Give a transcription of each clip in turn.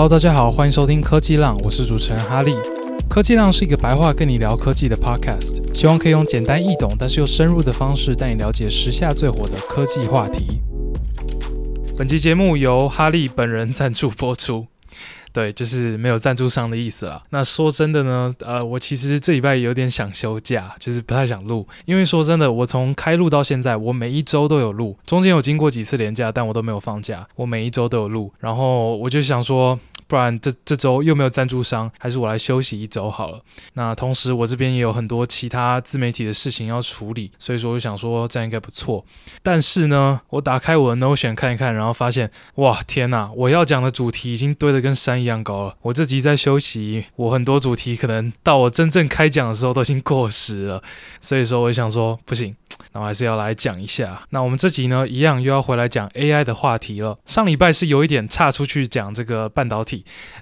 Hello，大家好，欢迎收听科技浪，我是主持人哈利。科技浪是一个白话跟你聊科技的 Podcast，希望可以用简单易懂但是又深入的方式带你了解时下最火的科技话题。本期节目由哈利本人赞助播出。对，就是没有赞助商的意思啦。那说真的呢，呃，我其实这礼拜有点想休假，就是不太想录，因为说真的，我从开录到现在，我每一周都有录，中间有经过几次连假，但我都没有放假，我每一周都有录，然后我就想说。不然这这周又没有赞助商，还是我来休息一周好了。那同时我这边也有很多其他自媒体的事情要处理，所以说我就想说这样应该不错。但是呢，我打开我的 Notion 看一看，然后发现，哇，天哪！我要讲的主题已经堆得跟山一样高了。我这集在休息，我很多主题可能到我真正开讲的时候都已经过时了。所以说，我想说不行。那我还是要来讲一下。那我们这集呢，一样又要回来讲 AI 的话题了。上礼拜是有一点岔出去讲这个半导体，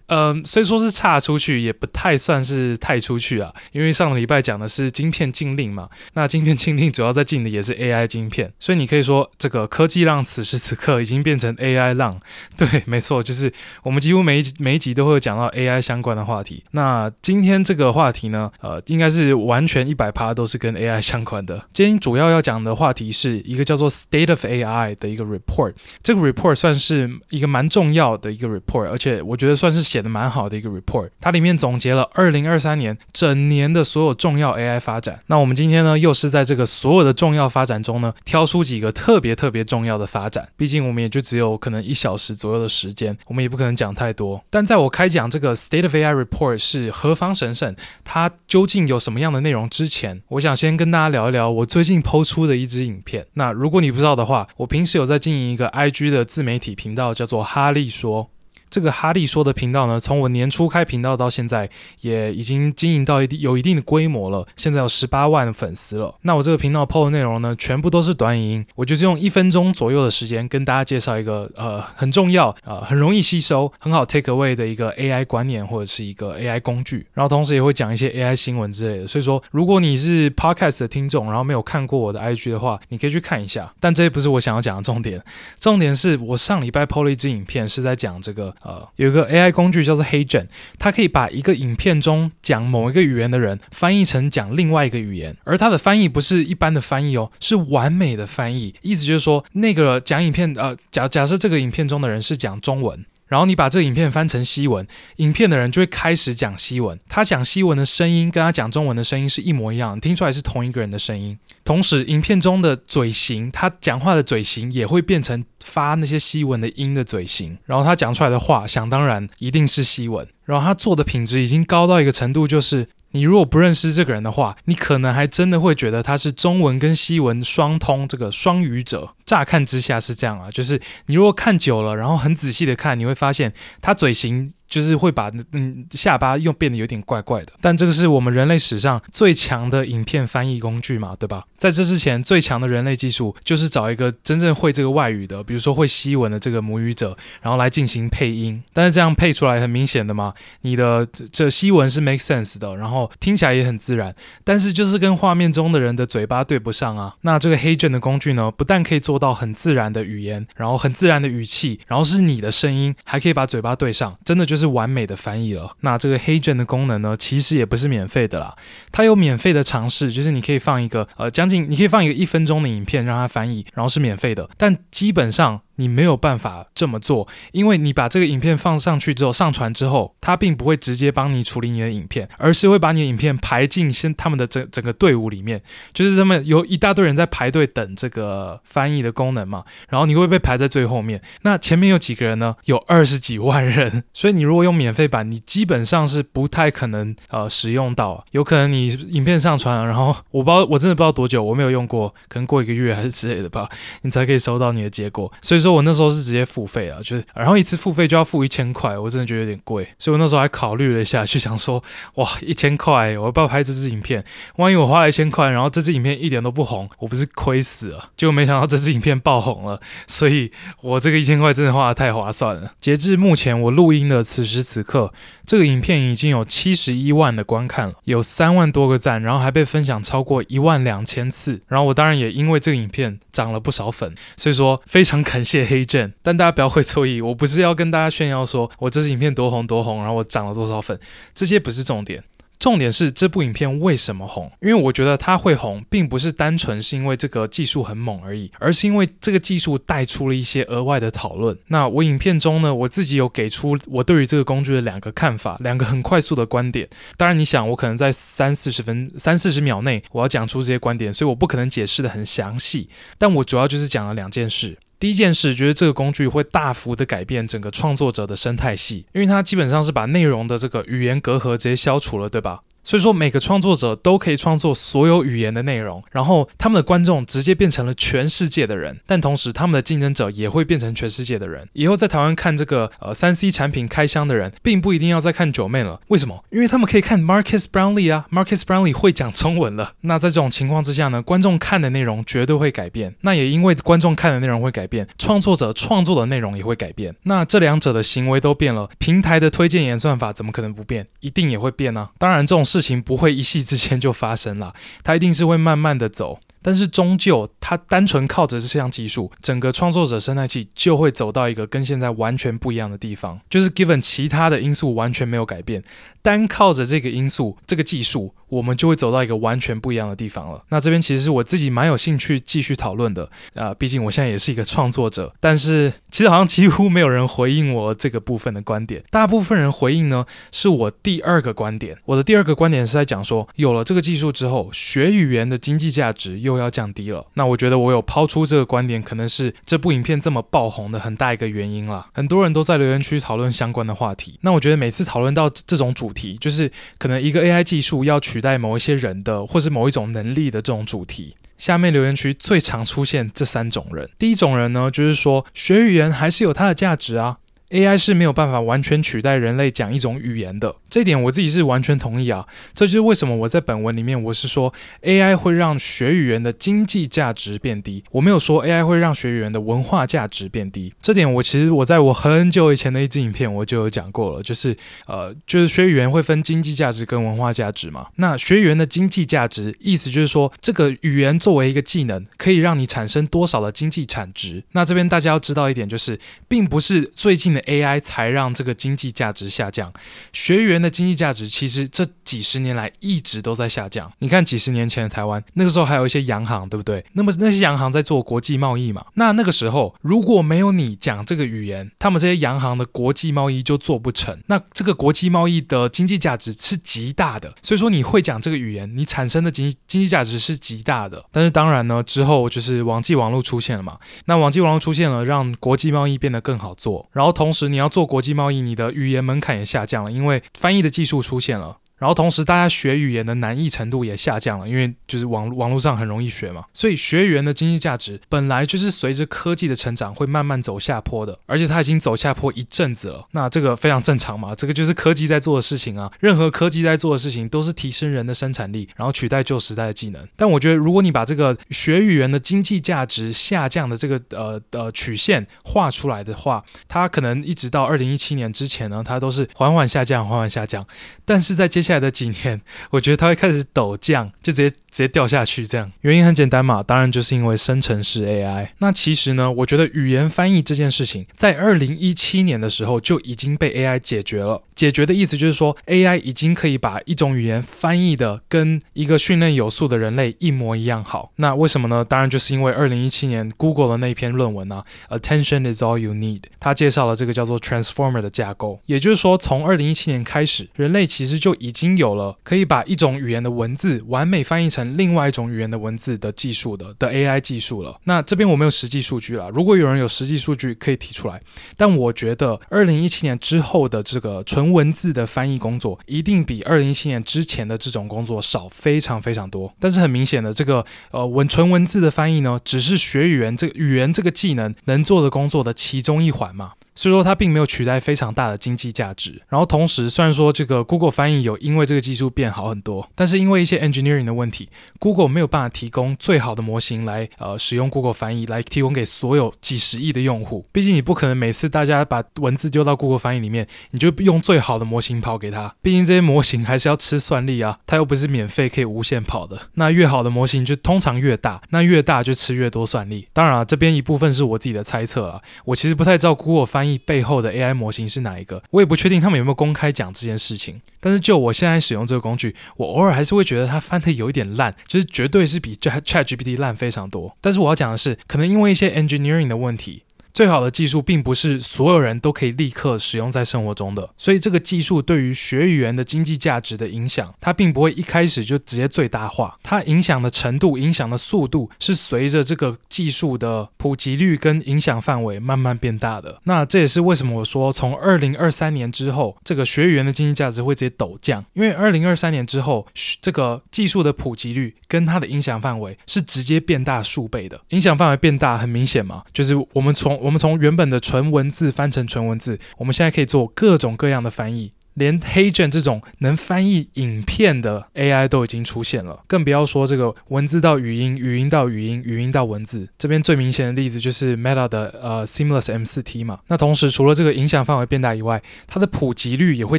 嗯，虽说是差出去，也不太算是太出去啊。因为上个礼拜讲的是晶片禁令嘛，那晶片禁令主要在禁的也是 AI 晶片，所以你可以说这个科技浪此时此刻已经变成 AI 浪。对，没错，就是我们几乎每一每一集都会讲到 AI 相关的话题。那今天这个话题呢，呃，应该是完全一百趴都是跟 AI 相关的。今天主要。要讲的话题是一个叫做 State of AI 的一个 report，这个 report 算是一个蛮重要的一个 report，而且我觉得觉得算是写的蛮好的一个 report。它里面总结了二零二三年整年的所有重要 AI 发展。那我们今天呢，又是在这个所有的重要发展中呢，挑出几个特别特别重要的发展。毕竟我们也就只有可能一小时左右的时间，我们也不可能讲太多。但在我开讲这个 State of AI report 是何方神圣，它究竟有什么样的内容之前，我想先跟大家聊一聊我最近抛出的一支影片。那如果你不知道的话，我平时有在经营一个 IG 的自媒体频道，叫做哈利说。这个哈利说的频道呢，从我年初开频道到现在，也已经经营到一定有一定的规模了。现在有十八万粉丝了。那我这个频道 PO 的内容呢，全部都是短影音。我就是用一分钟左右的时间跟大家介绍一个呃很重要呃很容易吸收、很好 take away 的一个 AI 观念或者是一个 AI 工具。然后同时也会讲一些 AI 新闻之类的。所以说，如果你是 Podcast 的听众，然后没有看过我的 IG 的话，你可以去看一下。但这不是我想要讲的重点。重点是我上礼拜 PO 了一支影片，是在讲这个。呃，有一个 AI 工具叫做 HeyGen，它可以把一个影片中讲某一个语言的人翻译成讲另外一个语言，而它的翻译不是一般的翻译哦，是完美的翻译。意思就是说，那个讲影片，呃，假假设这个影片中的人是讲中文。然后你把这个影片翻成西文，影片的人就会开始讲西文。他讲西文的声音跟他讲中文的声音是一模一样，听出来是同一个人的声音。同时，影片中的嘴型，他讲话的嘴型也会变成发那些西文的音的嘴型。然后他讲出来的话，想当然一定是西文。然后他做的品质已经高到一个程度，就是。你如果不认识这个人的话，你可能还真的会觉得他是中文跟西文双通，这个双语者。乍看之下是这样啊，就是你如果看久了，然后很仔细的看，你会发现他嘴型。就是会把嗯下巴又变得有点怪怪的，但这个是我们人类史上最强的影片翻译工具嘛，对吧？在这之前，最强的人类技术就是找一个真正会这个外语的，比如说会西文的这个母语者，然后来进行配音。但是这样配出来很明显的嘛，你的这西文是 make sense 的，然后听起来也很自然，但是就是跟画面中的人的嘴巴对不上啊。那这个 HeyGen 的工具呢，不但可以做到很自然的语言，然后很自然的语气，然后是你的声音，还可以把嘴巴对上，真的就。就是完美的翻译了。那这个黑卷的功能呢，其实也不是免费的啦。它有免费的尝试，就是你可以放一个呃将近，你可以放一个一分钟的影片让它翻译，然后是免费的。但基本上。你没有办法这么做，因为你把这个影片放上去之后，上传之后，它并不会直接帮你处理你的影片，而是会把你的影片排进先他们的整整个队伍里面，就是他们有一大堆人在排队等这个翻译的功能嘛，然后你会被排在最后面。那前面有几个人呢？有二十几万人，所以你如果用免费版，你基本上是不太可能呃使用到，有可能你影片上传，然后我不知道，我真的不知道多久，我没有用过，可能过一个月还是之类的吧，你才可以收到你的结果，所以说说。我那时候是直接付费啊，就是然后一次付费就要付一千块，我真的觉得有点贵，所以我那时候还考虑了一下，就想说，哇，一千块，我要不要拍这支影片？万一我花了一千块，然后这支影片一点都不红，我不是亏死了？结果没想到这支影片爆红了，所以我这个一千块真的花的太划算了。截至目前我录音的此时此刻，这个影片已经有七十一万的观看了，有三万多个赞，然后还被分享超过一万两千次，然后我当然也因为这个影片涨了不少粉，所以说非常感谢。谢黑镇。但大家不要会错意，我不是要跟大家炫耀说我这支影片多红多红，然后我涨了多少粉，这些不是重点。重点是这部影片为什么红？因为我觉得它会红，并不是单纯是因为这个技术很猛而已，而是因为这个技术带出了一些额外的讨论。那我影片中呢，我自己有给出我对于这个工具的两个看法，两个很快速的观点。当然，你想我可能在三四十分、三四十秒内我要讲出这些观点，所以我不可能解释得很详细。但我主要就是讲了两件事。第一件事，觉得这个工具会大幅的改变整个创作者的生态系，因为它基本上是把内容的这个语言隔阂直接消除了，对吧？所以说，每个创作者都可以创作所有语言的内容，然后他们的观众直接变成了全世界的人，但同时他们的竞争者也会变成全世界的人。以后在台湾看这个呃三 C 产品开箱的人，并不一定要再看九妹了。为什么？因为他们可以看 Marcus Brownlee 啊，Marcus Brownlee 会讲中文了。那在这种情况之下呢，观众看的内容绝对会改变。那也因为观众看的内容会改变，创作者创作的内容也会改变。那这两者的行为都变了，平台的推荐演算法怎么可能不变？一定也会变呢、啊。当然，这种事事情不会一夕之间就发生了，它一定是会慢慢的走。但是终究，它单纯靠着这项技术，整个创作者生态系就会走到一个跟现在完全不一样的地方。就是 given 其他的因素完全没有改变，单靠着这个因素、这个技术，我们就会走到一个完全不一样的地方了。那这边其实是我自己蛮有兴趣继续讨论的啊、呃，毕竟我现在也是一个创作者。但是其实好像几乎没有人回应我这个部分的观点，大部分人回应呢是我第二个观点。我的第二个观点是在讲说，有了这个技术之后，学语言的经济价值又要降低了。那我觉得我有抛出这个观点，可能是这部影片这么爆红的很大一个原因啦。很多人都在留言区讨论相关的话题。那我觉得每次讨论到这种主题，就是可能一个 AI 技术要去取代某一些人的，或是某一种能力的这种主题，下面留言区最常出现这三种人。第一种人呢，就是说学语言还是有它的价值啊。AI 是没有办法完全取代人类讲一种语言的，这点我自己是完全同意啊。这就是为什么我在本文里面我是说 AI 会让学语言的经济价值变低，我没有说 AI 会让学语言的文化价值变低。这点我其实我在我很久以前的一支影片我就有讲过了，就是呃，就是学语言会分经济价值跟文化价值嘛。那学语言的经济价值意思就是说，这个语言作为一个技能，可以让你产生多少的经济产值。那这边大家要知道一点就是，并不是最近。AI 才让这个经济价值下降，学员的经济价值其实这几十年来一直都在下降。你看几十年前的台湾，那个时候还有一些洋行，对不对？那么那些洋行在做国际贸易嘛？那那个时候如果没有你讲这个语言，他们这些洋行的国际贸易就做不成。那这个国际贸易的经济价值是极大的，所以说你会讲这个语言，你产生的经经济价值是极大的。但是当然呢，之后就是网际网络出现了嘛？那网际网络出现了，让国际贸易变得更好做，然后同。同时，你要做国际贸易，你的语言门槛也下降了，因为翻译的技术出现了。然后同时，大家学语言的难易程度也下降了，因为就是网网络上很容易学嘛。所以学语言的经济价值本来就是随着科技的成长会慢慢走下坡的，而且它已经走下坡一阵子了。那这个非常正常嘛，这个就是科技在做的事情啊。任何科技在做的事情都是提升人的生产力，然后取代旧时代的技能。但我觉得，如果你把这个学语言的经济价值下降的这个呃呃曲线画出来的话，它可能一直到二零一七年之前呢，它都是缓缓下降，缓缓下降。但是在接下来的几年，我觉得它会开始陡降，就直接直接掉下去。这样原因很简单嘛，当然就是因为生成式 AI。那其实呢，我觉得语言翻译这件事情，在二零一七年的时候就已经被 AI 解决了。解决的意思就是说，AI 已经可以把一种语言翻译的跟一个训练有素的人类一模一样好。那为什么呢？当然就是因为二零一七年 Google 的那篇论文啊，Attention is all you need，它介绍了这个叫做 Transformer 的架构。也就是说，从二零一七年开始，人类其实就已已经有了可以把一种语言的文字完美翻译成另外一种语言的文字的技术的的 AI 技术了。那这边我没有实际数据了，如果有人有实际数据可以提出来。但我觉得二零一七年之后的这个纯文字的翻译工作一定比二零一七年之前的这种工作少非常非常多。但是很明显的，这个呃文纯文字的翻译呢，只是学语言这个语言这个技能能做的工作的其中一环嘛。所以说它并没有取代非常大的经济价值。然后同时，虽然说这个 Google 翻译有因为这个技术变好很多，但是因为一些 engineering 的问题，Google 没有办法提供最好的模型来呃使用 Google 翻译来提供给所有几十亿的用户。毕竟你不可能每次大家把文字丢到 Google 翻译里面，你就用最好的模型跑给他。毕竟这些模型还是要吃算力啊，它又不是免费可以无限跑的。那越好的模型就通常越大，那越大就吃越多算力。当然啊，这边一部分是我自己的猜测啊，我其实不太知道 Google 翻背后的 AI 模型是哪一个，我也不确定他们有没有公开讲这件事情。但是就我现在使用这个工具，我偶尔还是会觉得它翻的有一点烂，就是绝对是比 ChatGPT 烂非常多。但是我要讲的是，可能因为一些 engineering 的问题。最好的技术并不是所有人都可以立刻使用在生活中的，所以这个技术对于学语言的经济价值的影响，它并不会一开始就直接最大化，它影响的程度、影响的速度是随着这个技术的普及率跟影响范围慢慢变大的。那这也是为什么我说从二零二三年之后，这个学语言的经济价值会直接陡降，因为二零二三年之后，这个技术的普及率跟它的影响范围是直接变大数倍的。影响范围变大，很明显嘛，就是我们从我们从原本的纯文字翻成纯文字，我们现在可以做各种各样的翻译。连 HeyGen 这种能翻译影片的 AI 都已经出现了，更不要说这个文字到语音、语音到语音、语音到文字。这边最明显的例子就是 Meta 的呃 Seamless M4T 嘛。那同时，除了这个影响范围变大以外，它的普及率也会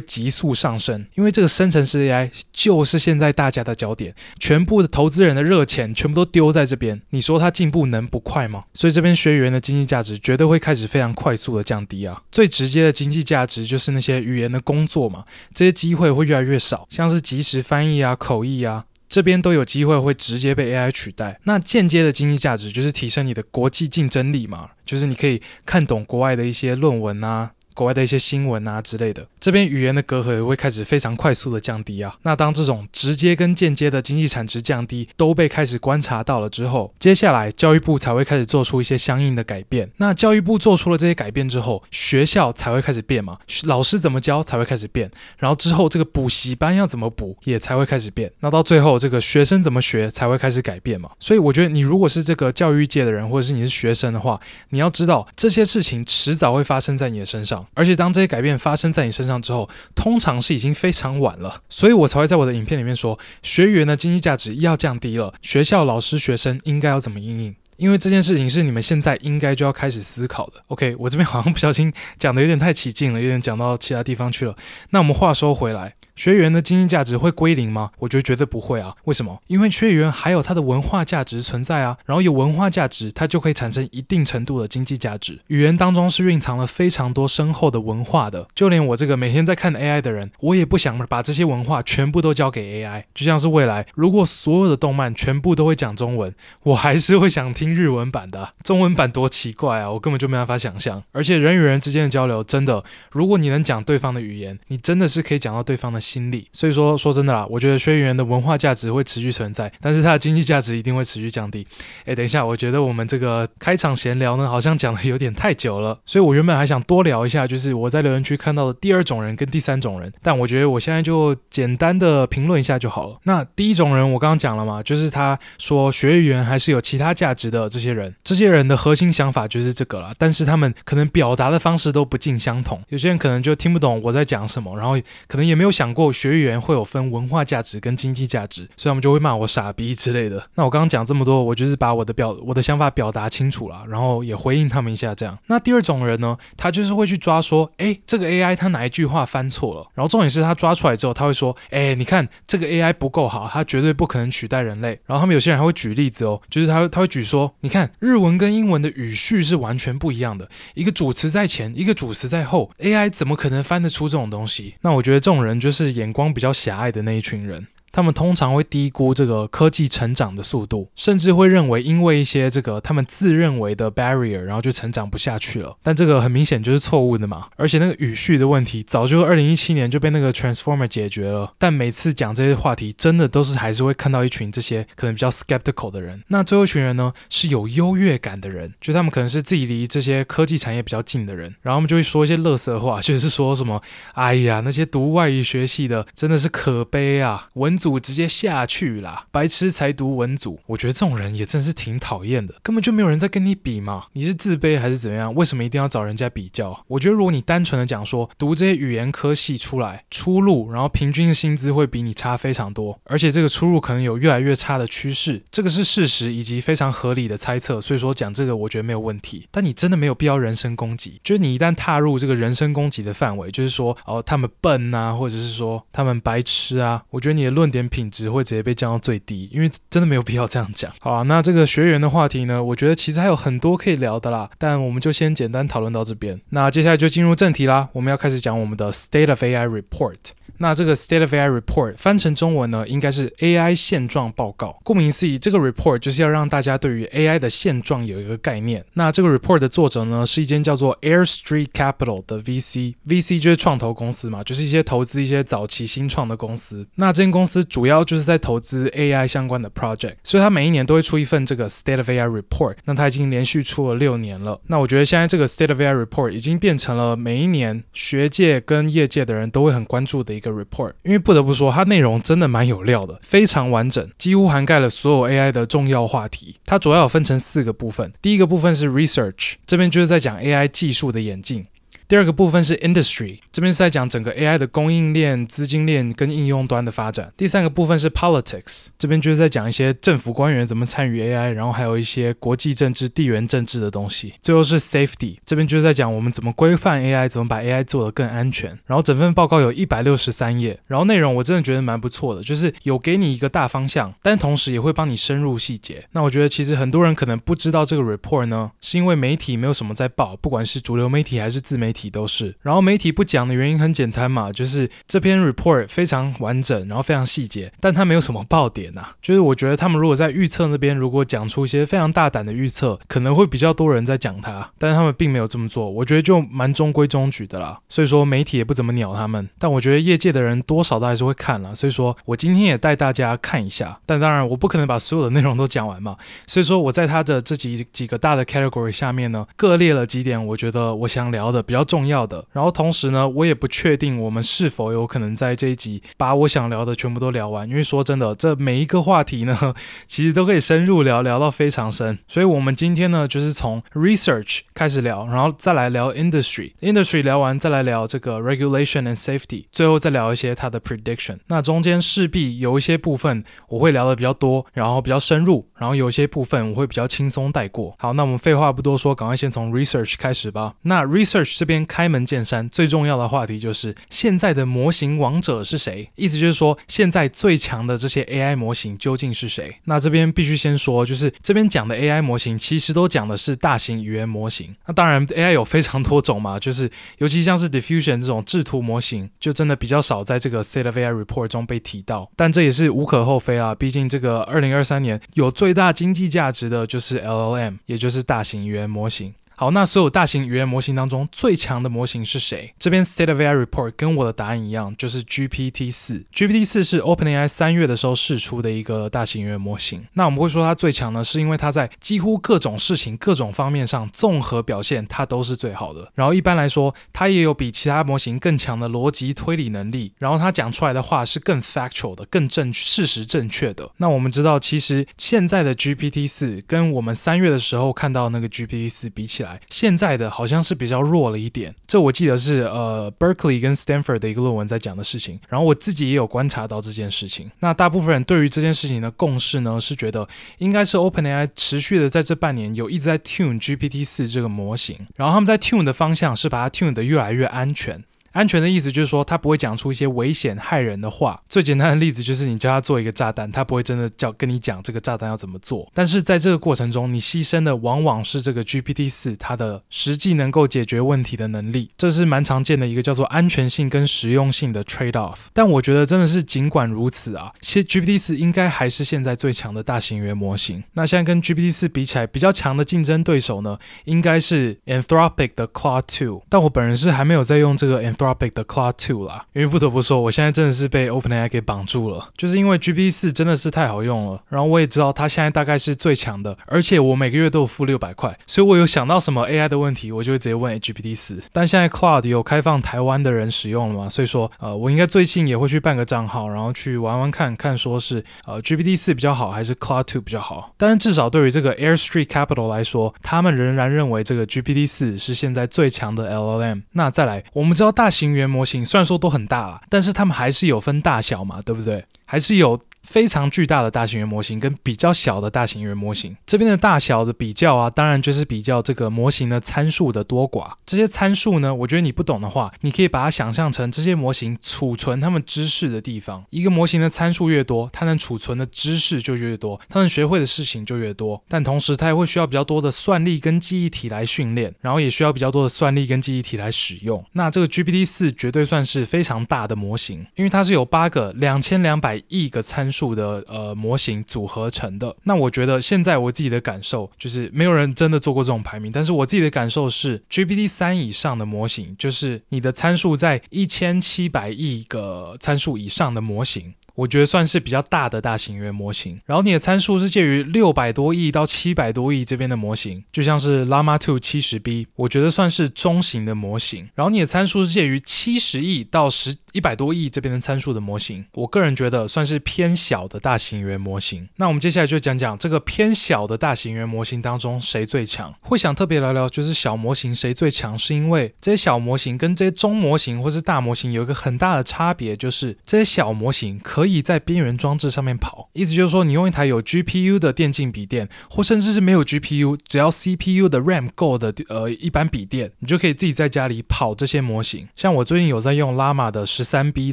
急速上升，因为这个生成式 AI 就是现在大家的焦点，全部的投资人的热钱全部都丢在这边。你说它进步能不快吗？所以这边学语言的经济价值绝对会开始非常快速的降低啊。最直接的经济价值就是那些语言的工作。这些机会会越来越少，像是即时翻译啊、口译啊，这边都有机会会直接被 AI 取代。那间接的经济价值就是提升你的国际竞争力嘛，就是你可以看懂国外的一些论文啊。国外的一些新闻啊之类的，这边语言的隔阂也会开始非常快速的降低啊。那当这种直接跟间接的经济产值降低都被开始观察到了之后，接下来教育部才会开始做出一些相应的改变。那教育部做出了这些改变之后，学校才会开始变嘛，老师怎么教才会开始变，然后之后这个补习班要怎么补也才会开始变。那到最后这个学生怎么学才会开始改变嘛。所以我觉得你如果是这个教育界的人，或者是你是学生的话，你要知道这些事情迟早会发生在你的身上。而且当这些改变发生在你身上之后，通常是已经非常晚了，所以我才会在我的影片里面说，学员的经济价值要降低了，学校、老师、学生应该要怎么应应？因为这件事情是你们现在应该就要开始思考的。OK，我这边好像不小心讲的有点太起劲了，有点讲到其他地方去了。那我们话说回来。学员的经济价值会归零吗？我觉得绝对不会啊！为什么？因为学员还有他的文化价值存在啊。然后有文化价值，它就可以产生一定程度的经济价值。语言当中是蕴藏了非常多深厚的文化的。就连我这个每天在看 AI 的人，我也不想把这些文化全部都交给 AI。就像是未来，如果所有的动漫全部都会讲中文，我还是会想听日文版的。中文版多奇怪啊！我根本就没办法想象。而且人与人之间的交流，真的，如果你能讲对方的语言，你真的是可以讲到对方的心理，所以说说真的啦，我觉得学员的文化价值会持续存在，但是它的经济价值一定会持续降低。诶，等一下，我觉得我们这个开场闲聊呢，好像讲的有点太久了，所以我原本还想多聊一下，就是我在留言区看到的第二种人跟第三种人，但我觉得我现在就简单的评论一下就好了。那第一种人我刚刚讲了嘛，就是他说学员还是有其他价值的这些人，这些人的核心想法就是这个啦，但是他们可能表达的方式都不尽相同，有些人可能就听不懂我在讲什么，然后可能也没有想过学语言会有分文化价值跟经济价值，所以他们就会骂我傻逼之类的。那我刚刚讲这么多，我就是把我的表我的想法表达清楚了，然后也回应他们一下这样。那第二种人呢，他就是会去抓说，诶，这个 AI 他哪一句话翻错了？然后重点是他抓出来之后，他会说，诶，你看这个 AI 不够好，它绝对不可能取代人类。然后他们有些人还会举例子哦，就是他他会举说，你看日文跟英文的语序是完全不一样的，一个主词在前，一个主词在后，AI 怎么可能翻得出这种东西？那我觉得这种人就是眼光比较狭隘的那一群人。他们通常会低估这个科技成长的速度，甚至会认为因为一些这个他们自认为的 barrier，然后就成长不下去了。但这个很明显就是错误的嘛。而且那个语序的问题，早就二零一七年就被那个 Transformer 解决了。但每次讲这些话题，真的都是还是会看到一群这些可能比较 skeptical 的人。那最后一群人呢，是有优越感的人，就他们可能是自己离这些科技产业比较近的人，然后他们就会说一些乐色话，就是说什么，哎呀，那些读外语学系的真的是可悲啊，文组。组直接下去啦，白痴才读文组。我觉得这种人也真是挺讨厌的，根本就没有人在跟你比嘛。你是自卑还是怎么样？为什么一定要找人家比较？我觉得如果你单纯的讲说读这些语言科系出来出路，然后平均的薪资会比你差非常多，而且这个出路可能有越来越差的趋势，这个是事实以及非常合理的猜测。所以说讲这个我觉得没有问题。但你真的没有必要人身攻击，就是你一旦踏入这个人身攻击的范围，就是说哦他们笨啊，或者是说他们白痴啊，我觉得你的论点品质会直接被降到最低，因为真的没有必要这样讲。好啊，那这个学员的话题呢，我觉得其实还有很多可以聊的啦，但我们就先简单讨论到这边。那接下来就进入正题啦，我们要开始讲我们的 State of AI Report。那这个 State of AI Report 翻成中文呢，应该是 AI 现状报告。顾名思义，这个 report 就是要让大家对于 AI 的现状有一个概念。那这个 report 的作者呢，是一间叫做 Air Street Capital 的 VC，VC 就是创投公司嘛，就是一些投资一些早期新创的公司。那这间公司主要就是在投资 AI 相关的 project，所以它每一年都会出一份这个 State of AI Report。那它已经连续出了六年了。那我觉得现在这个 State of AI Report 已经变成了每一年学界跟业界的人都会很关注的一个。report，因为不得不说，它内容真的蛮有料的，非常完整，几乎涵盖了所有 AI 的重要话题。它主要有分成四个部分，第一个部分是 research，这边就是在讲 AI 技术的演进。第二个部分是 industry，这边是在讲整个 AI 的供应链、资金链跟应用端的发展。第三个部分是 politics，这边就是在讲一些政府官员怎么参与 AI，然后还有一些国际政治、地缘政治的东西。最后是 safety，这边就是在讲我们怎么规范 AI，怎么把 AI 做得更安全。然后整份报告有一百六十三页，然后内容我真的觉得蛮不错的，就是有给你一个大方向，但同时也会帮你深入细节。那我觉得其实很多人可能不知道这个 report 呢，是因为媒体没有什么在报，不管是主流媒体还是自媒体。体都是，然后媒体不讲的原因很简单嘛，就是这篇 report 非常完整，然后非常细节，但它没有什么爆点呐、啊。就是我觉得他们如果在预测那边，如果讲出一些非常大胆的预测，可能会比较多人在讲它，但是他们并没有这么做，我觉得就蛮中规中矩的啦。所以说媒体也不怎么鸟他们，但我觉得业界的人多少都还是会看了。所以说我今天也带大家看一下，但当然我不可能把所有的内容都讲完嘛。所以说我在他的这几几个大的 category 下面呢，各列了几点，我觉得我想聊的比较。重要的，然后同时呢，我也不确定我们是否有可能在这一集把我想聊的全部都聊完，因为说真的，这每一个话题呢，其实都可以深入聊，聊到非常深。所以，我们今天呢，就是从 research 开始聊，然后再来聊 industry，industry 聊完再来聊这个 regulation and safety，最后再聊一些它的 prediction。那中间势必有一些部分我会聊的比较多，然后比较深入，然后有一些部分我会比较轻松带过。好，那我们废话不多说，赶快先从 research 开始吧。那 research 这边。开门见山，最重要的话题就是现在的模型王者是谁？意思就是说，现在最强的这些 AI 模型究竟是谁？那这边必须先说，就是这边讲的 AI 模型，其实都讲的是大型语言模型。那当然，AI 有非常多种嘛，就是尤其像是 Diffusion 这种制图模型，就真的比较少在这个 State of AI Report 中被提到。但这也是无可厚非啊，毕竟这个2023年有最大经济价值的就是 LLM，也就是大型语言模型。好，那所有大型语言模型当中最强的模型是谁？这边 State of AI Report 跟我的答案一样，就是 GPT 四。GPT 四是 OpenAI 三月的时候试出的一个大型语言模型。那我们会说它最强呢，是因为它在几乎各种事情、各种方面上综合表现，它都是最好的。然后一般来说，它也有比其他模型更强的逻辑推理能力。然后它讲出来的话是更 factual 的、更正事实正确的。那我们知道，其实现在的 GPT 四跟我们三月的时候看到那个 GPT 四比起来，现在的好像是比较弱了一点，这我记得是呃 Berkeley 跟 Stanford 的一个论文在讲的事情，然后我自己也有观察到这件事情。那大部分人对于这件事情的共识呢，是觉得应该是 OpenAI 持续的在这半年有一直在 tune GPT 四这个模型，然后他们在 tune 的方向是把它 tune 的越来越安全。安全的意思就是说，他不会讲出一些危险害人的话。最简单的例子就是，你叫他做一个炸弹，他不会真的叫跟你讲这个炸弹要怎么做。但是在这个过程中，你牺牲的往往是这个 GPT 四它的实际能够解决问题的能力。这是蛮常见的一个叫做安全性跟实用性的 trade off。但我觉得真的是尽管如此啊，其实 GPT 四应该还是现在最强的大型语言模型。那现在跟 GPT 四比起来，比较强的竞争对手呢，应该是 Anthropic 的 Claude 2。但我本人是还没有在用这个 Anthropic。Topic 的 Claude 2啦。因为不得不说，我现在真的是被 OpenAI 给绑住了，就是因为 GPT 四真的是太好用了。然后我也知道它现在大概是最强的，而且我每个月都有付六百块，所以我有想到什么 AI 的问题，我就会直接问 GPT 四。但现在 Claude 有开放台湾的人使用了嘛？所以说，呃，我应该最近也会去办个账号，然后去玩玩看看，说是呃 GPT 四比较好，还是 Claude 2比较好。但是至少对于这个 Air Street Capital 来说，他们仍然认为这个 GPT 四是现在最强的 LLM。那再来，我们知道大星元模型虽然说都很大了，但是他们还是有分大小嘛，对不对？还是有。非常巨大的大型语言模型跟比较小的大型语言模型，这边的大小的比较啊，当然就是比较这个模型的参数的多寡。这些参数呢，我觉得你不懂的话，你可以把它想象成这些模型储存它们知识的地方。一个模型的参数越多，它能储存的知识就越多，它能学会的事情就越多。但同时，它也会需要比较多的算力跟记忆体来训练，然后也需要比较多的算力跟记忆体来使用。那这个 GPT 四绝对算是非常大的模型，因为它是有八个两千两百亿个参数。的呃模型组合成的，那我觉得现在我自己的感受就是没有人真的做过这种排名，但是我自己的感受是 GPT 三以上的模型，就是你的参数在一千七百亿个参数以上的模型。我觉得算是比较大的大型语言模型，然后你的参数是介于六百多亿到七百多亿这边的模型，就像是 l a m a 2 70B，我觉得算是中型的模型。然后你的参数是介于七十亿到十一百多亿这边的参数的模型，我个人觉得算是偏小的大型语言模型。那我们接下来就讲讲这个偏小的大型语言模型当中谁最强。会想特别聊聊就是小模型谁最强，是因为这些小模型跟这些中模型或是大模型有一个很大的差别，就是这些小模型可以。在边缘装置上面跑，意思就是说，你用一台有 GPU 的电竞笔电，或甚至是没有 GPU，只要 CPU 的 RAM 够的，呃，一般笔电，你就可以自己在家里跑这些模型。像我最近有在用 Llama 的十三 B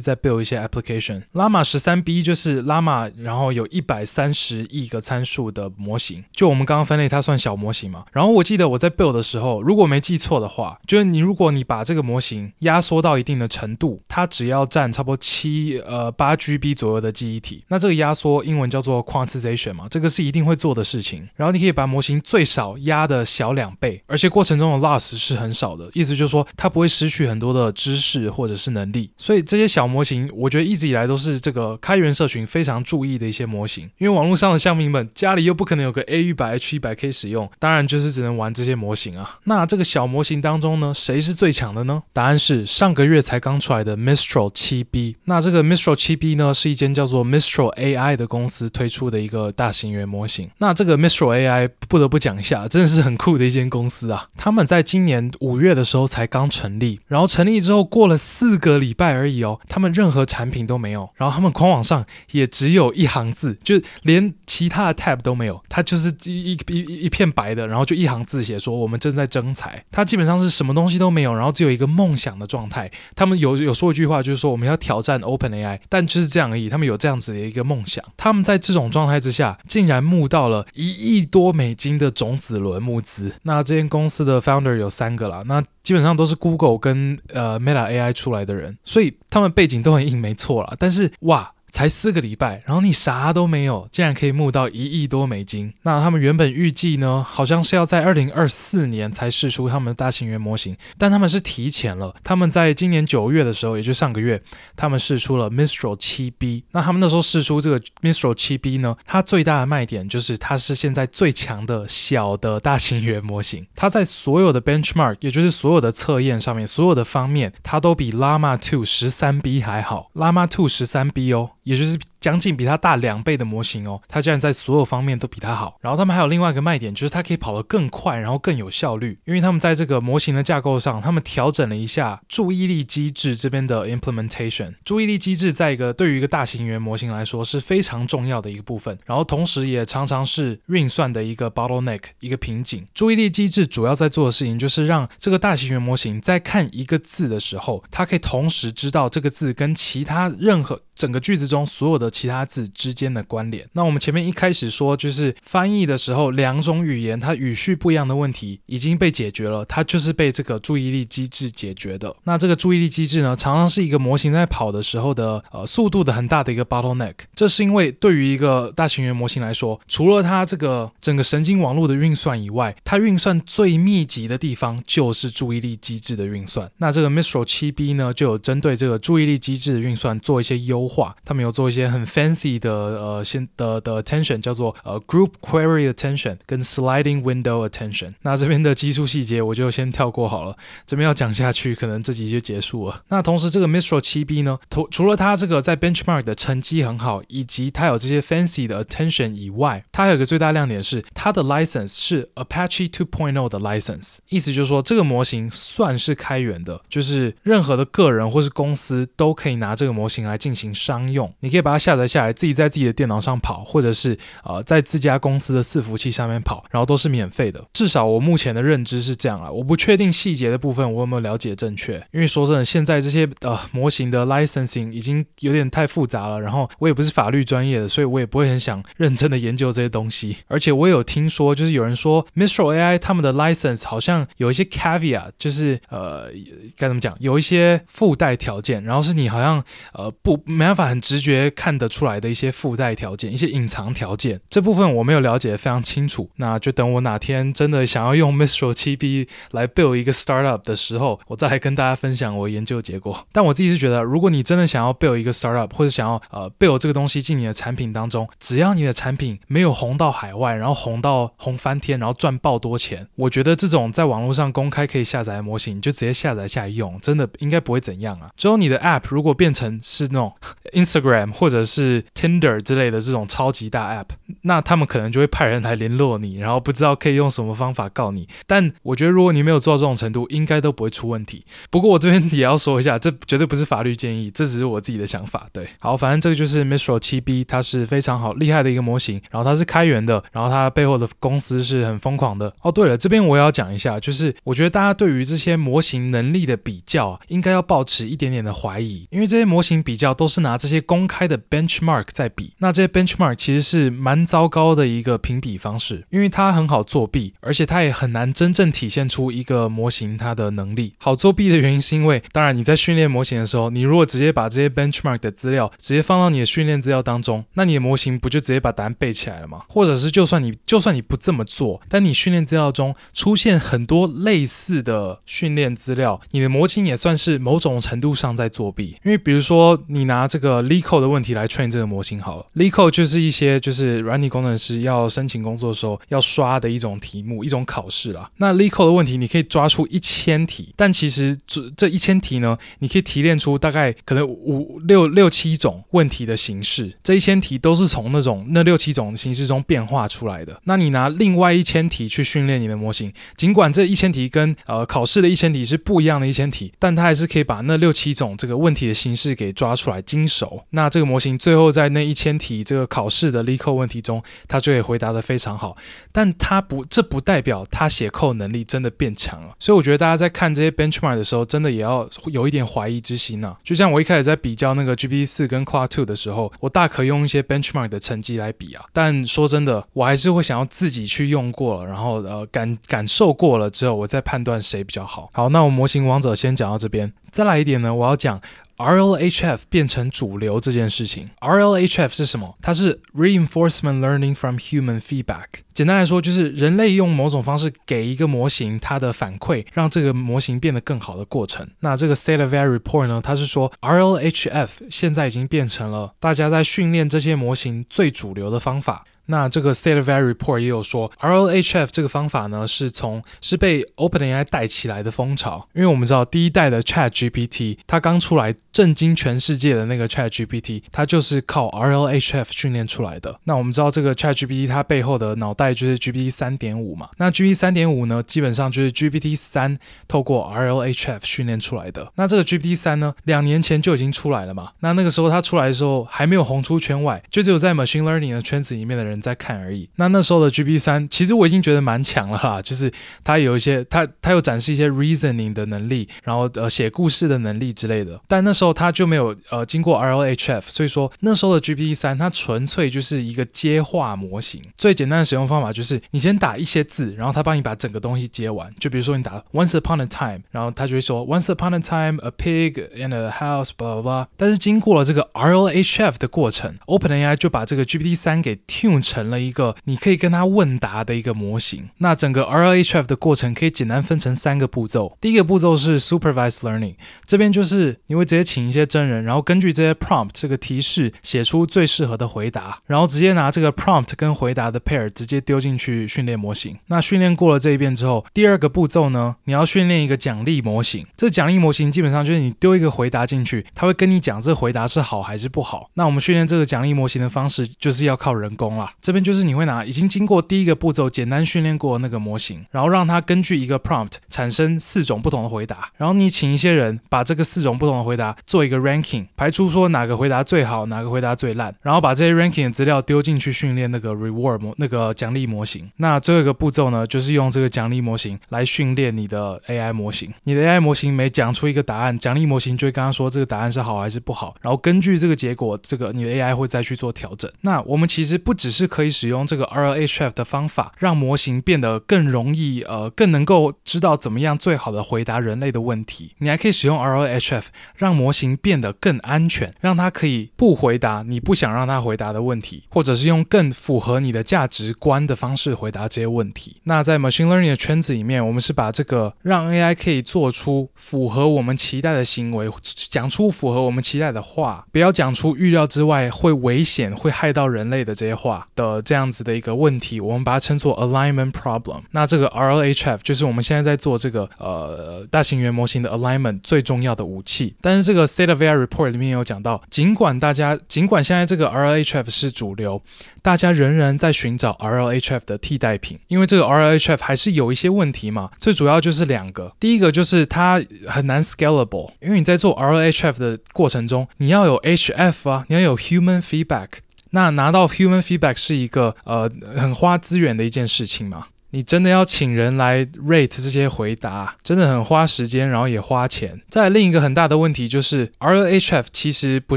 在 build 一些 application。Llama 十三 B 就是 Llama，然后有一百三十亿个参数的模型。就我们刚刚分类，它算小模型嘛？然后我记得我在 build 的时候，如果没记错的话，就是你如果你把这个模型压缩到一定的程度，它只要占差不多七呃八 GB 左右。的记忆体，那这个压缩英文叫做 quantization 嘛，这个是一定会做的事情。然后你可以把模型最少压的小两倍，而且过程中的 loss 是很少的，意思就是说它不会失去很多的知识或者是能力。所以这些小模型，我觉得一直以来都是这个开源社群非常注意的一些模型，因为网络上的乡民们家里又不可能有个 A 一百 H 一百 K 使用，当然就是只能玩这些模型啊。那这个小模型当中呢，谁是最强的呢？答案是上个月才刚出来的 Mistral 7B。那这个 Mistral 7B 呢，是一间叫做 Mistral AI 的公司推出的一个大型语言模型。那这个 Mistral AI 不得不讲一下，真的是很酷的一间公司啊！他们在今年五月的时候才刚成立，然后成立之后过了四个礼拜而已哦，他们任何产品都没有，然后他们官网上也只有一行字，就连其他的 tab 都没有，它就是一一一一片白的，然后就一行字写说我们正在征才。它基本上是什么东西都没有，然后只有一个梦想的状态。他们有有说一句话，就是说我们要挑战 OpenAI，但就是这样而已。他们有这样子的一个梦想，他们在这种状态之下，竟然募到了一亿多美金的种子轮募资。那这间公司的 founder 有三个啦，那基本上都是 Google 跟呃 Meta AI 出来的人，所以他们背景都很硬，没错啦。但是哇。才四个礼拜，然后你啥都没有，竟然可以募到一亿多美金。那他们原本预计呢，好像是要在二零二四年才试出他们的大型语言模型，但他们是提前了。他们在今年九月的时候，也就上个月，他们试出了 Mistral 7B。那他们那时候试出这个 Mistral 7B 呢，它最大的卖点就是它是现在最强的小的大型语言模型。它在所有的 benchmark，也就是所有的测验上面，所有的方面，它都比 Llama 2 13B 还好。Llama 2 13B 哦。也就是将近比它大两倍的模型哦，它竟然在所有方面都比它好。然后他们还有另外一个卖点，就是它可以跑得更快，然后更有效率。因为他们在这个模型的架构上，他们调整了一下注意力机制这边的 implementation。注意力机制在一个对于一个大型语言模型来说是非常重要的一个部分，然后同时也常常是运算的一个 bottleneck 一个瓶颈。注意力机制主要在做的事情就是让这个大型语言模型在看一个字的时候，它可以同时知道这个字跟其他任何整个句子中所有的其他字之间的关联。那我们前面一开始说，就是翻译的时候，两种语言它语序不一样的问题已经被解决了，它就是被这个注意力机制解决的。那这个注意力机制呢，常常是一个模型在跑的时候的呃速度的很大的一个 bottleneck。这是因为对于一个大型语言模型来说，除了它这个整个神经网络的运算以外，它运算最密集的地方就是注意力机制的运算。那这个 Mistral 7B 呢，就有针对这个注意力机制的运算做一些优化。他们有做一些很很 fancy 的呃先的的 attention，叫做呃 group query attention 跟 sliding window attention。那这边的技术细节我就先跳过好了。这边要讲下去，可能这集就结束了。那同时这个 Mistral 7B 呢，除除了它这个在 benchmark 的成绩很好，以及它有这些 fancy 的 attention 以外，它有一个最大亮点是它的 license 是 Apache 2.0的 license，意思就是说这个模型算是开源的，就是任何的个人或是公司都可以拿这个模型来进行商用。你可以把它下载下来，自己在自己的电脑上跑，或者是呃在自家公司的伺服器上面跑，然后都是免费的。至少我目前的认知是这样啊，我不确定细节的部分我有没有了解正确，因为说真的，现在这些呃模型的 licensing 已经有点太复杂了，然后我也不是法律专业的，所以我也不会很想认真的研究这些东西。而且我有听说，就是有人说 Mistral AI 他们的 license 好像有一些 caveat，就是呃该怎么讲，有一些附带条件，然后是你好像呃不没办法很直觉看得出来的一些附带条件，一些隐藏条件。这部分我没有了解得非常清楚，那就等我哪天真的想要用 Mistral 7B 来 build 一个 startup 的时候，我再来跟大家分享我研究结果。但我自己是觉得，如果你真的想要 build 一个 startup，或者想要呃 build 这个东西进你的产品当中，只要你的产品没有红到海外，然后红到红翻天，然后赚爆多钱，我觉得这种在网络上公开可以下载的模型，你就直接下载下来用，真的应该不会怎样啊。只有你的 app 如果变成是那种 Instagram 或者是 Tinder 之类的这种超级大 app，那他们可能就会派人来联络你，然后不知道可以用什么方法告你。但我觉得如果你没有做到这种程度，应该都不会出问题。不过我这边也要说一下，这绝对不是法律建议，这只是我自己的想法。对，好，反正这个就是 Mistral 7B，它是非常好厉害的一个模型，然后它是开源的，然后它背后的公司是很疯狂的。哦，对了，这边我也要讲一下，就是我觉得大家对于这些模型能力的比较，应该要保持一点点的怀疑，因为这些模型比较都是拿这些公开的 benchmark 在比，那这些 benchmark 其实是蛮糟糕的一个评比方式，因为它很好作弊，而且它也很难真正体现出一个模型它的能力。好作弊的原因是因为，当然你在训练模型的时候，你如果直接把这些 benchmark 的资料直接放到你的训练资料当中，那你的模型不就直接把答案背起来了吗？或者是就算你就算你不这么做，但你训练资料中出现很多类似的训练资料，你的模型也算是某种程度上在作弊。因为比如说你拿这个 Leeco 的问题来 train 这个模型好了 Leeco 就是一些就是软体工程师要申请工作的时候要刷的一种题目，一种考试啦。那 Leeco 的问题你可以抓出一千题，但其实这这一千题呢，你可以提炼出大概可能五六六七种问题的形式，这一千题都是从那种那六七种形式中变化出来的。那你拿另外一千题去训练你的模型，尽管这一千题跟呃考试的一千题是不一样的一千题，但它还是可以把那六七种这个问题的形式给抓出来精熟。那这个模型最后在那一千题这个考试的力扣问题中，他就会回答得非常好。但他不，这不代表他写扣能力真的变强了。所以我觉得大家在看这些 benchmark 的时候，真的也要有一点怀疑之心呢。就像我一开始在比较那个 GPT 四跟 Claude 2的时候，我大可用一些 benchmark 的成绩来比啊。但说真的，我还是会想要自己去用过了，然后呃感感受过了之后，我再判断谁比较好。好，那我模型王者先讲到这边。再来一点呢，我要讲 RLHF 变成主流这件事情。RLHF 是什么？它是 Reinforcement Learning from Human Feedback。简单来说，就是人类用某种方式给一个模型它的反馈，让这个模型变得更好的过程。那这个 State of AI Report 呢，它是说 RLHF 现在已经变成了大家在训练这些模型最主流的方法。那这个 State of AI Report 也有说，RLHF 这个方法呢，是从是被 OpenAI 带起来的风潮。因为我们知道第一代的 ChatGPT，它刚出来震惊全世界的那个 ChatGPT，它就是靠 RLHF 训练出来的。那我们知道这个 ChatGPT 它背后的脑袋。就是 GPT 三点五嘛。那 GPT 三点五呢，基本上就是 GPT 三透过 RLHF 训练出来的。那这个 GPT 三呢，两年前就已经出来了嘛。那那个时候它出来的时候还没有红出圈外，就只有在 machine learning 的圈子里面的人在看而已。那那时候的 GPT 三，其实我已经觉得蛮强了啦，就是它有一些它它有展示一些 reasoning 的能力，然后呃写故事的能力之类的。但那时候它就没有呃经过 RLHF，所以说那时候的 GPT 三它纯粹就是一个接话模型。最简单的使用方方法就是你先打一些字，然后他帮你把整个东西接完。就比如说你打 Once upon a time，然后他就会说 Once upon a time a pig in a house，blah blah blah。但是经过了这个 RLHF 的过程，OpenAI 就把这个 GPT 三给 tune 成了一个你可以跟他问答的一个模型。那整个 RLHF 的过程可以简单分成三个步骤。第一个步骤是 Supervised Learning，这边就是你会直接请一些真人，然后根据这些 prompt 这个提示写出最适合的回答，然后直接拿这个 prompt 跟回答的 pair 直接丢进去训练模型。那训练过了这一遍之后，第二个步骤呢，你要训练一个奖励模型。这奖励模型基本上就是你丢一个回答进去，它会跟你讲这回答是好还是不好。那我们训练这个奖励模型的方式就是要靠人工啦。这边就是你会拿已经经过第一个步骤简单训练过的那个模型，然后让它根据一个 prompt 产生四种不同的回答，然后你请一些人把这个四种不同的回答做一个 ranking，排出说哪个回答最好，哪个回答最烂，然后把这些 ranking 的资料丢进去训练那个 reward 那个奖励模型。那最后一个步骤呢，就是用这个奖励模型来训练你的 AI 模型。你的 AI 模型每讲出一个答案，奖励模型就会跟他说这个答案是好还是不好，然后根据这个结果，这个你的 AI 会再去做调整。那我们其实不只是可以使用这个 RLHF 的方法，让模型变得更容易，呃，更能够知道怎么样最好的回答人类的问题。你还可以使用 RLHF 让模型变得更安全，让它可以不回答你不想让它回答的问题，或者是用更符合你的价值观的方式回答这些问题。那在 machine learning 的圈子里面，我们是把这个让 AI 可以做出符合我们期待的行为，讲出符合我们期待的话，不要讲出预料之外会危险、会害到人类的这些话的这样子的一个问题，我们把它称作 alignment problem。那这个 RLHF 就是我们现在在做这个呃大型语言模型的 alignment 最重要的武器。但是这个 State of AI report 里面有讲到，尽管大家尽管现在这个 RLHF 是主流，大家仍然在寻找 RL HF 的替代品，因为这个 RLHF 还是有一些问题嘛。最主要就是两个，第一个就是它很难 scalable，因为你在做 RLHF 的过程中，你要有 HF 啊，你要有 human feedback，那拿到 human feedback 是一个呃很花资源的一件事情嘛。你真的要请人来 rate 这些回答，真的很花时间，然后也花钱。再另一个很大的问题就是，RLHF 其实不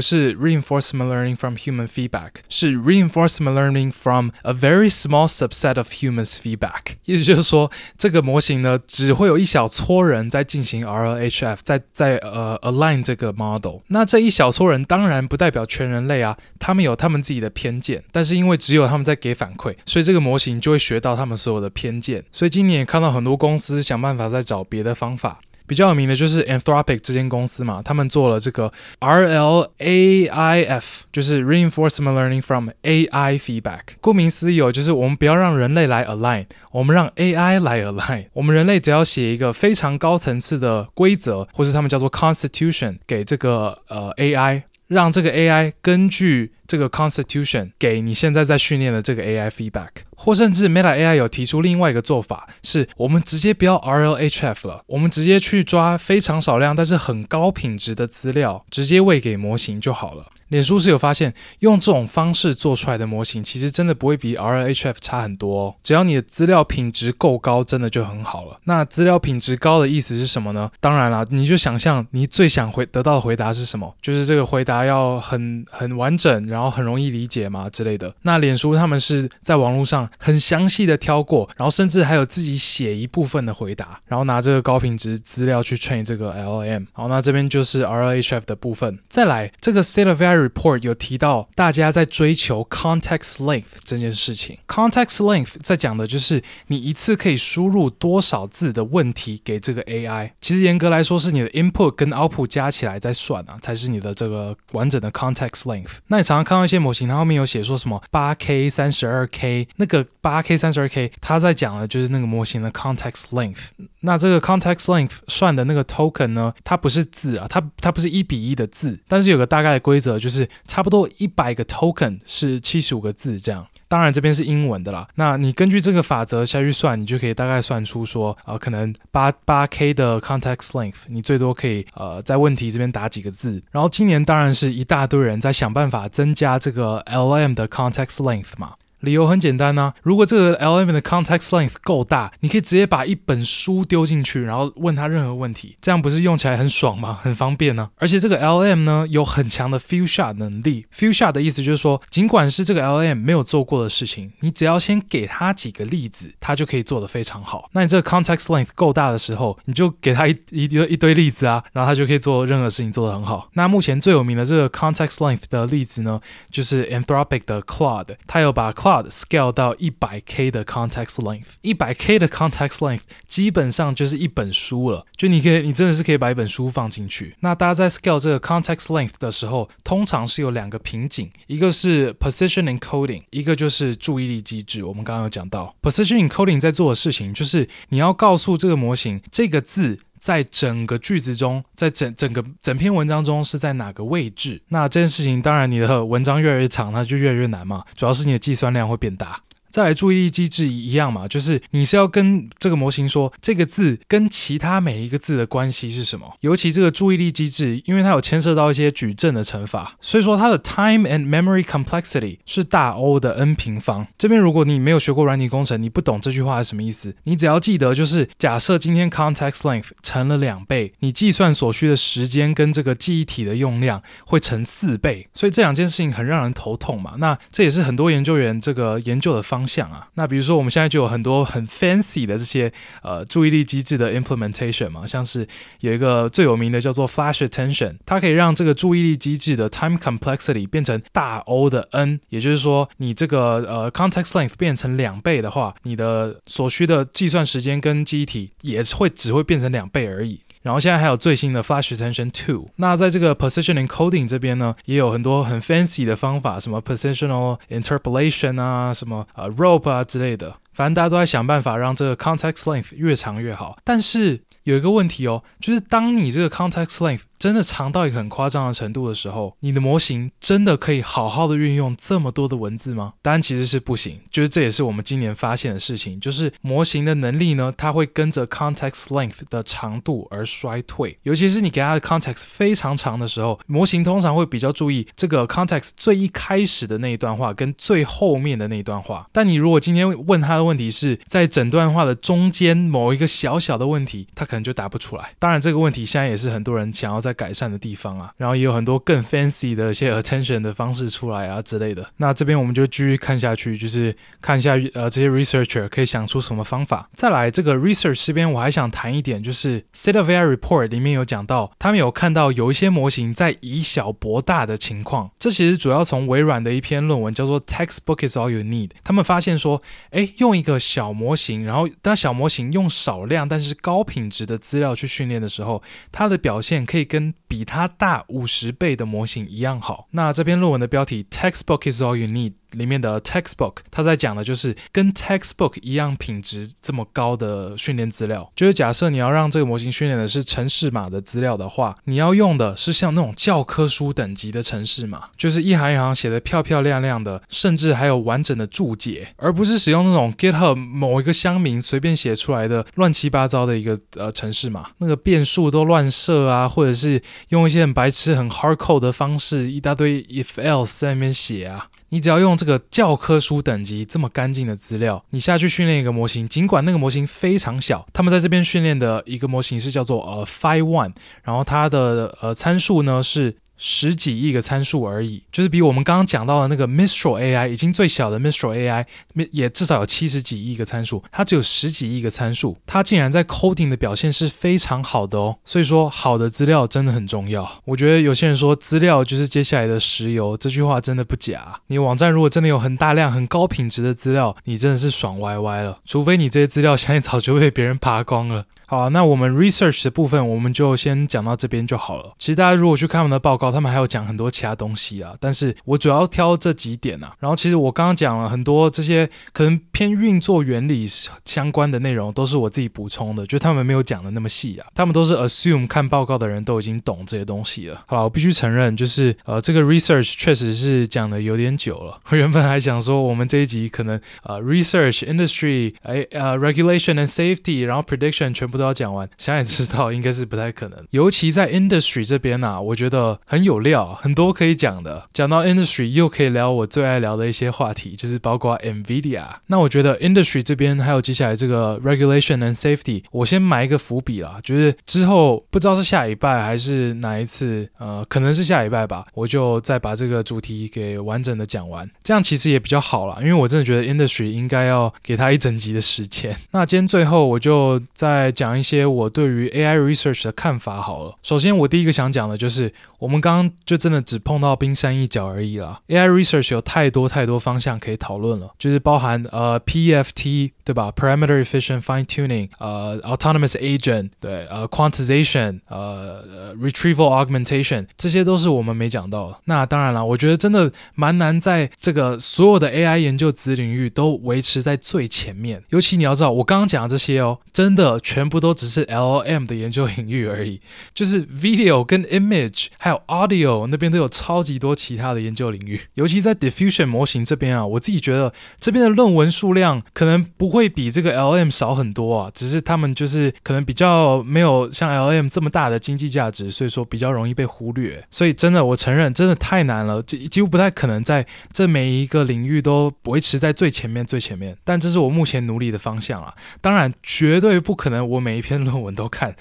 是 reinforcement learning from human feedback，是 reinforcement learning from a very small subset of humans feedback。意思就是说，这个模型呢，只会有一小撮人在进行 RLHF，在在呃 align 这个 model。那这一小撮人当然不代表全人类啊，他们有他们自己的偏见，但是因为只有他们在给反馈，所以这个模型就会学到他们所有的偏。偏见，所以今年也看到很多公司想办法在找别的方法。比较有名的就是 Anthropic 这间公司嘛，他们做了这个 RLAIF，就是 Reinforcement Learning from AI Feedback。顾名思义哦，就是我们不要让人类来 align，我们让 AI 来 align。我们人类只要写一个非常高层次的规则，或是他们叫做 Constitution，给这个呃 AI，让这个 AI 根据这个 Constitution 给你现在在训练的这个 AI feedback。或甚至 Meta AI 有提出另外一个做法，是我们直接不要 RLHF 了，我们直接去抓非常少量但是很高品质的资料，直接喂给模型就好了。脸书是有发现，用这种方式做出来的模型，其实真的不会比 RLHF 差很多哦。只要你的资料品质够高，真的就很好了。那资料品质高的意思是什么呢？当然了，你就想象你最想回得到的回答是什么，就是这个回答要很很完整，然后然后很容易理解嘛之类的。那脸书他们是在网络上。很详细的挑过，然后甚至还有自己写一部分的回答，然后拿这个高品质资料去 train 这个 L M。好，那这边就是 R H F 的部分。再来，这个 State of AI report 有提到大家在追求 context length 这件事情。context length 在讲的就是你一次可以输入多少字的问题给这个 AI。其实严格来说是你的 input 跟 output 加起来再算啊，才是你的这个完整的 context length。那你常常看到一些模型，它后面有写说什么八 K、三十二 K 那个。八 K 三十二 K，它在讲的就是那个模型的 context length。那这个 context length 算的那个 token 呢，它不是字啊，它它不是一比一的字，但是有个大概的规则，就是差不多一百个 token 是七十五个字这样。当然这边是英文的啦。那你根据这个法则下去算，你就可以大概算出说，啊，可能八八 K 的 context length，你最多可以呃在问题这边打几个字。然后今年当然是一大堆人在想办法增加这个 LM 的 context length 嘛。理由很简单呐、如果这个 LM 的 context length 够大，你可以直接把一本书丢进去，然后问他任何问题，这样不是用起来很爽吗？很方便呢、而且这个 LM 呢有很强的 few shot 能力，few shot 的意思就是说，尽管是这个 LM 没有做过的事情，你只要先给他几个例子，他就可以做得非常好。那你这个 context length 够大的时候，你就给他一一堆一堆例子啊，然后他就可以做任何事情做得很好。那目前最有名的这个 context length 的例子呢，就是 Anthropic 的 Claude，他有把 Claude scale 到一百 K 的 context length，一百 K 的 context length 基本上就是一本书了。就你可以，你真的是可以把一本书放进去。那大家在 scale 这个 context length 的时候，通常是有两个瓶颈，一个是 position encoding，一个就是注意力机制。我们刚刚有讲到 position encoding 在做的事情，就是你要告诉这个模型这个字在整个句子中，在整整个整篇文章中是在哪个位置。那这件事情，当然你的文章越来越长，它就越来越难嘛。主要是你的计算量会变大。再来注意力机制一样嘛，就是你是要跟这个模型说这个字跟其他每一个字的关系是什么。尤其这个注意力机制，因为它有牵涉到一些矩阵的乘法，所以说它的 time and memory complexity 是大 O 的 n 平方。这边如果你没有学过软体工程，你不懂这句话是什么意思，你只要记得就是假设今天 context length 乘了两倍，你计算所需的时间跟这个记忆体的用量会乘四倍，所以这两件事情很让人头痛嘛。那这也是很多研究员这个研究的方。方向啊，那比如说我们现在就有很多很 fancy 的这些呃注意力机制的 implementation 嘛，像是有一个最有名的叫做 flash attention，它可以让这个注意力机制的 time complexity 变成大 O 的 n，也就是说你这个呃 context length 变成两倍的话，你的所需的计算时间跟记忆体也会只会变成两倍而已。然后现在还有最新的 Flash Attention Two。那在这个 Position Encoding 这边呢，也有很多很 fancy 的方法，什么 Positional Interpolation 啊，什么呃 Rope 啊之类的。反正大家都在想办法让这个 Context Length 越长越好。但是有一个问题哦，就是当你这个 Context Length 真的长到一个很夸张的程度的时候，你的模型真的可以好好的运用这么多的文字吗？当然其实是不行，就是这也是我们今年发现的事情，就是模型的能力呢，它会跟着 context length 的长度而衰退。尤其是你给它的 context 非常长的时候，模型通常会比较注意这个 context 最一开始的那一段话跟最后面的那一段话。但你如果今天问他的问题是在整段话的中间某一个小小的问题，他可能就答不出来。当然这个问题现在也是很多人想要在改善的地方啊，然后也有很多更 fancy 的一些 attention 的方式出来啊之类的。那这边我们就继续看下去，就是看一下呃这些 researcher 可以想出什么方法。再来这个 research 这边我还想谈一点，就是 State of AI report 里面有讲到，他们有看到有一些模型在以小博大的情况。这其实主要从微软的一篇论文叫做 Textbook is all you need。他们发现说，哎，用一个小模型，然后当小模型用少量但是高品质的资料去训练的时候，它的表现可以跟比它大五十倍的模型一样好。那这篇论文的标题 Textbook is all you need。里面的 textbook，它在讲的就是跟 textbook 一样品质这么高的训练资料。就是假设你要让这个模型训练的是城市码的资料的话，你要用的是像那种教科书等级的城市码，就是一行一行写的漂漂亮亮的，甚至还有完整的注解，而不是使用那种 GitHub 某一个乡民随便写出来的乱七八糟的一个呃城市码，那个变数都乱设啊，或者是用一些很白痴、很 hardcode 的方式，一大堆 if else 在那边写啊。你只要用这个教科书等级这么干净的资料，你下去训练一个模型，尽管那个模型非常小，他们在这边训练的一个模型是叫做呃 Phi One，然后它的呃参数呢是。十几亿个参数而已，就是比我们刚刚讲到的那个 Mistral AI 已经最小的 Mistral AI 也至少有七十几亿个参数，它只有十几亿个参数，它竟然在 coding 的表现是非常好的哦。所以说，好的资料真的很重要。我觉得有些人说资料就是接下来的石油，这句话真的不假。你网站如果真的有很大量、很高品质的资料，你真的是爽歪歪了。除非你这些资料现在早就被别人扒光了。好，那我们 research 的部分我们就先讲到这边就好了。其实大家如果去看我们的报告，他们还有讲很多其他东西啊，但是我主要挑这几点啊。然后其实我刚刚讲了很多这些可能偏运作原理相关的内容，都是我自己补充的，就他们没有讲的那么细啊。他们都是 assume 看报告的人都已经懂这些东西了。好了，我必须承认，就是呃这个 research 确实是讲的有点久了。我 原本还想说我们这一集可能呃 research industry 哎呃 regulation and safety，然后 prediction 全部。都要讲完，想也知道应该是不太可能。尤其在 industry 这边啊，我觉得很有料，很多可以讲的。讲到 industry，又可以聊我最爱聊的一些话题，就是包括 NVIDIA。那我觉得 industry 这边还有接下来这个 regulation and safety，我先埋一个伏笔啦，就是之后不知道是下礼拜还是哪一次，呃，可能是下礼拜吧，我就再把这个主题给完整的讲完，这样其实也比较好啦，因为我真的觉得 industry 应该要给他一整集的时间。那今天最后我就再讲。讲一些我对于 AI research 的看法好了。首先，我第一个想讲的就是，我们刚刚就真的只碰到冰山一角而已啦。AI research 有太多太多方向可以讨论了，就是包含呃 PEFT 对吧？Parameter efficient fine tuning，呃 autonomous agent 对，呃 quantization，呃 retrieval augmentation，这些都是我们没讲到的。那当然了，我觉得真的蛮难在这个所有的 AI 研究子领域都维持在最前面。尤其你要知道，我刚刚讲的这些哦，真的全部。都只是 L M 的研究领域而已，就是 video 跟 image 还有 audio 那边都有超级多其他的研究领域，尤其在 diffusion 模型这边啊，我自己觉得这边的论文数量可能不会比这个 L M 少很多啊，只是他们就是可能比较没有像 L M 这么大的经济价值，所以说比较容易被忽略。所以真的，我承认真的太难了，几几乎不太可能在这每一个领域都维持在最前面最前面。但这是我目前努力的方向啊，当然绝对不可能我每一篇论文都看。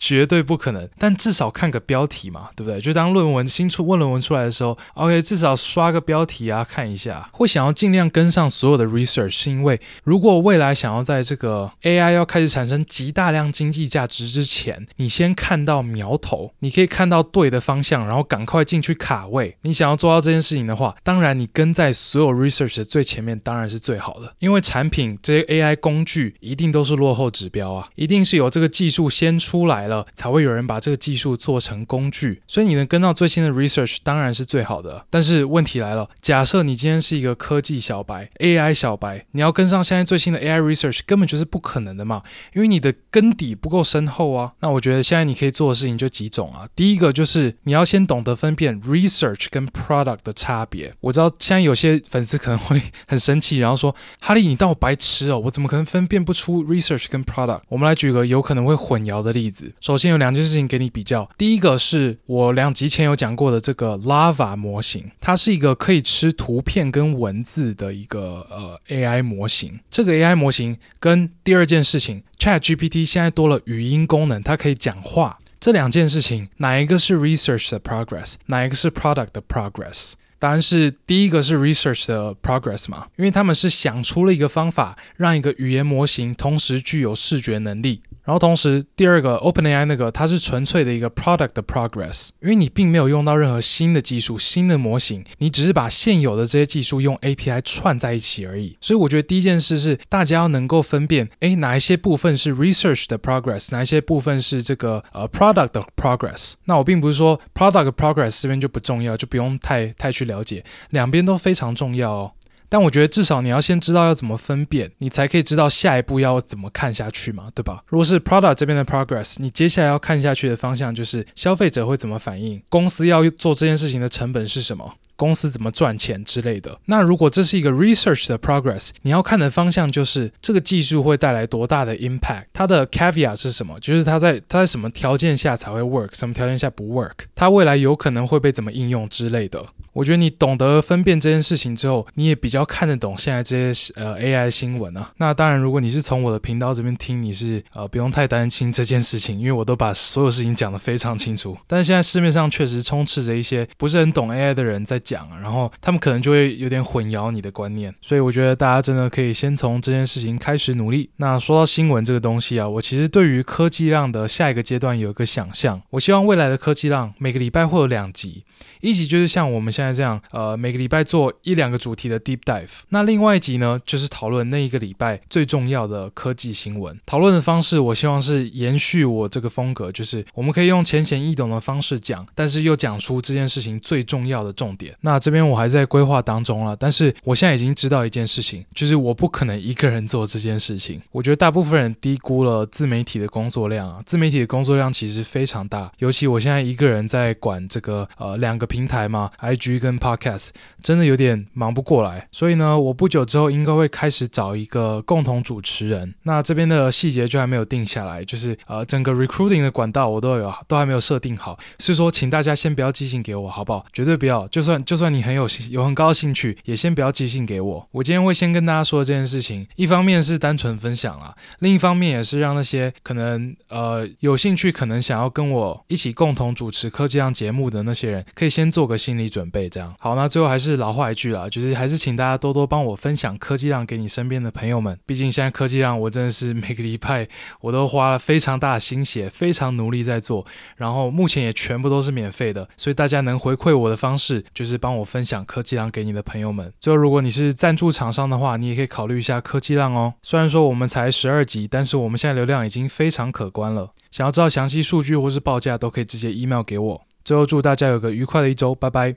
绝对不可能，但至少看个标题嘛，对不对？就当论文新出问论文出来的时候，OK，至少刷个标题啊，看一下。会想要尽量跟上所有的 research，是因为如果未来想要在这个 AI 要开始产生极大量经济价值之前，你先看到苗头，你可以看到对的方向，然后赶快进去卡位。你想要做到这件事情的话，当然你跟在所有 research 的最前面，当然是最好的。因为产品这些 AI 工具一定都是落后指标啊，一定是有这个技术先出来了，才会有人把这个技术做成工具，所以你能跟到最新的 research 当然是最好的。但是问题来了，假设你今天是一个科技小白、AI 小白，你要跟上现在最新的 AI research 根本就是不可能的嘛，因为你的根底不够深厚啊。那我觉得现在你可以做的事情就几种啊。第一个就是你要先懂得分辨 research 跟 product 的差别。我知道现在有些粉丝可能会很生气，然后说：“哈利，你当我白痴哦？我怎么可能分辨不出 research 跟 product？” 我们来举个有可能会混淆的例子。首先有两件事情给你比较，第一个是我两集前有讲过的这个 Lava 模型，它是一个可以吃图片跟文字的一个呃 AI 模型。这个 AI 模型跟第二件事情 ChatGPT 现在多了语音功能，它可以讲话。这两件事情哪一个是 research 的 progress，哪一个是 product 的 progress？答案是第一个是 research 的 progress 嘛，因为他们是想出了一个方法，让一个语言模型同时具有视觉能力。然后同时，第二个 OpenAI 那个它是纯粹的一个 product 的 progress，因为你并没有用到任何新的技术、新的模型，你只是把现有的这些技术用 API 串在一起而已。所以我觉得第一件事是大家要能够分辨，诶，哪一些部分是 research 的 progress，哪一些部分是这个呃 product 的 progress。那我并不是说 product progress 这边就不重要，就不用太太去了解，两边都非常重要哦。但我觉得至少你要先知道要怎么分辨，你才可以知道下一步要怎么看下去嘛，对吧？如果是 product 这边的 progress，你接下来要看下去的方向就是消费者会怎么反应，公司要做这件事情的成本是什么，公司怎么赚钱之类的。那如果这是一个 research 的 progress，你要看的方向就是这个技术会带来多大的 impact，它的 caveat 是什么？就是它在它在什么条件下才会 work，什么条件下不 work，它未来有可能会被怎么应用之类的。我觉得你懂得分辨这件事情之后，你也比较看得懂现在这些呃 AI 新闻啊。那当然，如果你是从我的频道这边听，你是呃不用太担心这件事情，因为我都把所有事情讲得非常清楚。但是现在市面上确实充斥着一些不是很懂 AI 的人在讲，然后他们可能就会有点混淆你的观念。所以我觉得大家真的可以先从这件事情开始努力。那说到新闻这个东西啊，我其实对于科技浪的下一个阶段有一个想象，我希望未来的科技浪每个礼拜会有两集，一集就是像我们现在这样，呃，每个礼拜做一两个主题的 deep dive。那另外一集呢，就是讨论那一个礼拜最重要的科技新闻。讨论的方式，我希望是延续我这个风格，就是我们可以用浅显易懂的方式讲，但是又讲出这件事情最重要的重点。那这边我还在规划当中了，但是我现在已经知道一件事情，就是我不可能一个人做这件事情。我觉得大部分人低估了自媒体的工作量啊，自媒体的工作量其实非常大，尤其我现在一个人在管这个呃两个平台嘛，IG 跟 Podcast，真的有点忙不过来。所以呢，我不久之后应该会开始找一个共同主持人。那这边的细节就还没有定下来，就是呃整个 recruiting 的管道我都有都还没有设定好，所以说请大家先不要寄信给我，好不好？绝对不要，就算就算你很有有很高兴趣，也先不要寄信给我。我今天会先跟大家说这件事情，一方面是单纯分享啦，另一方面也是让那些可能呃有兴趣、可能想要跟我一起共同主持科技浪节目的那些人，可以先做个心理准备。这样好，那最后还是老话一句啦，就是还是请大家多多帮我分享科技浪给你身边的朋友们。毕竟现在科技浪，我真的是每个礼拜我都花了非常大的心血，非常努力在做，然后目前也全部都是免费的，所以大家能回馈我的方式就是是帮我分享科技浪给你的朋友们。最后，如果你是赞助厂商的话，你也可以考虑一下科技浪哦。虽然说我们才十二集，但是我们现在流量已经非常可观了。想要知道详细数据或是报价，都可以直接 email 给我。最后，祝大家有个愉快的一周，拜拜。